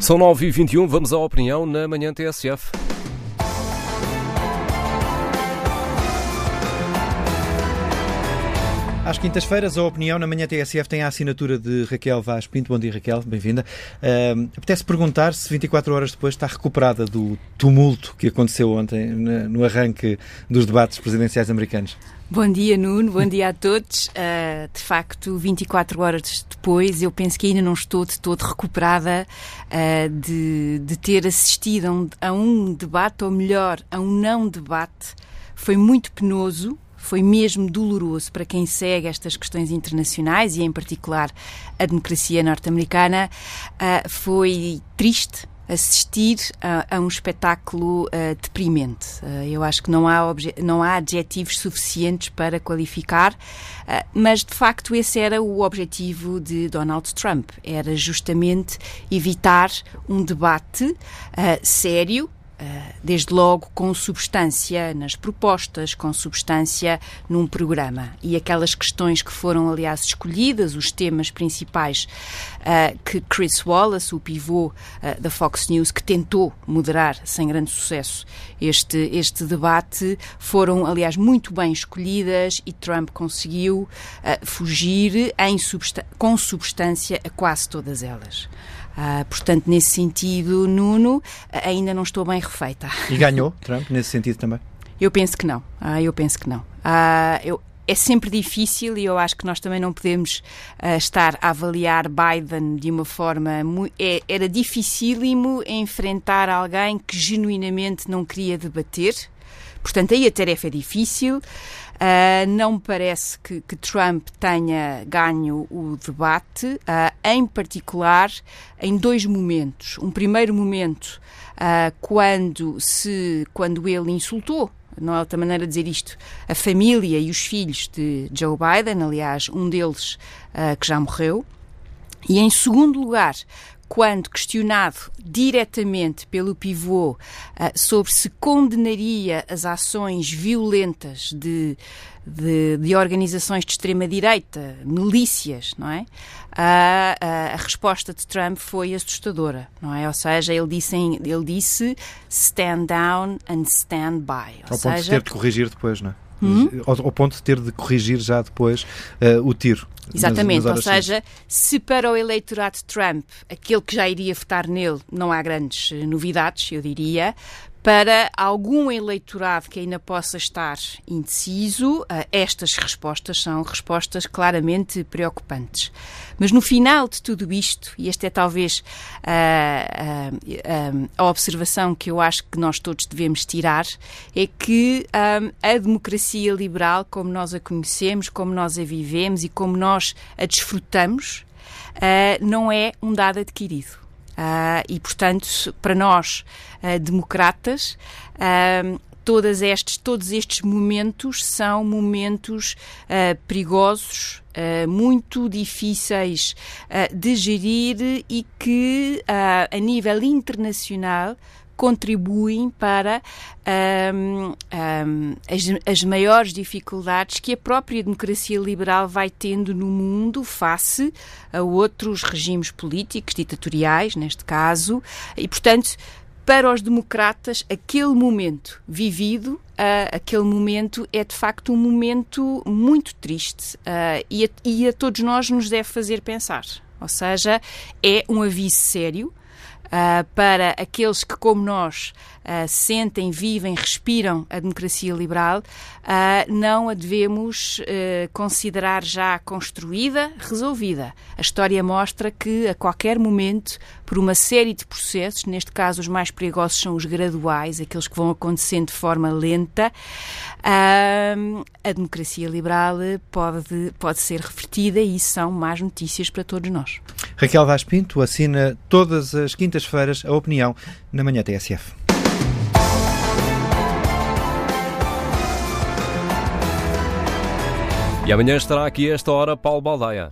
São 9h21, vamos à opinião na manhã TSF. Às quintas-feiras, a opinião na manhã TSF tem a assinatura de Raquel Vaz Pinto. Bom dia, Raquel, bem-vinda. Uh, apetece perguntar se 24 horas depois está recuperada do tumulto que aconteceu ontem no arranque dos debates presidenciais americanos. Bom dia, Nuno. Bom dia a todos. Uh, de facto, 24 horas depois, eu penso que ainda não estou de todo recuperada uh, de, de ter assistido a um, a um debate, ou melhor, a um não debate. Foi muito penoso, foi mesmo doloroso para quem segue estas questões internacionais e, em particular, a democracia norte-americana. Uh, foi triste assistir a, a um espetáculo uh, deprimente. Uh, eu acho que não há, não há adjetivos suficientes para qualificar, uh, mas de facto esse era o objetivo de Donald Trump, era justamente evitar um debate sério desde logo com substância nas propostas, com substância num programa. E aquelas questões que foram, aliás, escolhidas, os temas principais uh, que Chris Wallace, o pivô uh, da Fox News, que tentou moderar sem grande sucesso este, este debate, foram, aliás, muito bem escolhidas e Trump conseguiu uh, fugir com substância a quase todas elas. Uh, portanto, nesse sentido, Nuno, ainda não estou bem refeita. E ganhou Trump nesse sentido também? Eu penso que não. Ah, eu penso que não. Ah, eu, é sempre difícil e eu acho que nós também não podemos uh, estar a avaliar Biden de uma forma. É, era dificílimo enfrentar alguém que genuinamente não queria debater. Portanto, aí a tarefa é difícil. Uh, não me parece que, que, Trump tenha ganho o debate, uh, em particular em dois momentos. Um primeiro momento, uh, quando, se, quando ele insultou não há outra maneira de dizer isto, a família e os filhos de Joe Biden, aliás, um deles uh, que já morreu. E em segundo lugar, quando questionado diretamente pelo pivô uh, sobre se condenaria as ações violentas de, de, de organizações de extrema-direita, milícias, não é? A, a, a, resposta de Trump foi assustadora, não é? Ou seja, ele disse, ele disse stand down and stand by. Ou Ao seja, ponto de ter de corrigir depois, não é? Hum? Ao, ao, ponto de ter de corrigir já depois uh, o tiro. Exatamente, nas, nas ou seja, se para o eleitorado de Trump, aquele que já iria votar nele, não há grandes eh, novidades, eu diria, para algum eleitorado que ainda possa estar indeciso, eh, estas respostas são respostas claramente preocupantes. Mas no final de tudo isto, e esta é talvez uh, uh, uh, a observação que eu acho que nós todos devemos tirar, é que a democracia liberal, como nós a conhecemos, como nós a vivemos e como nós a desfrutamos, não é um dado adquirido. Uh, e, portanto, para nós, uh, democratas, uh, todas estes, todos estes momentos são momentos perigosos, muito difíceis de gerir e que, a nível internacional, contribuem para um, um, as, as, maiores dificuldades que a própria democracia liberal vai tendo no mundo face a outros regimes políticos, ditatoriais, neste caso, e, portanto, para os democratas, aquele momento vivido, uh, aquele momento é de facto um momento muito triste uh, e, a, e a todos nós nos deve fazer pensar. Ou seja, é um aviso sério uh, para aqueles que, como nós, uh, sentem, vivem, respiram a democracia liberal, uh, não a devemos considerar já construída, resolvida. A história mostra que, a qualquer momento, por uma série de processos, neste caso os mais perigosos são os graduais, aqueles que vão acontecendo de forma lenta, a democracia liberal pode, pode ser revertida e são más notícias para todos nós. Raquel Vaz Pinto assina todas as quintas-feiras a opinião na Manhã TSF. E amanhã estará aqui esta hora Paulo Baldaia.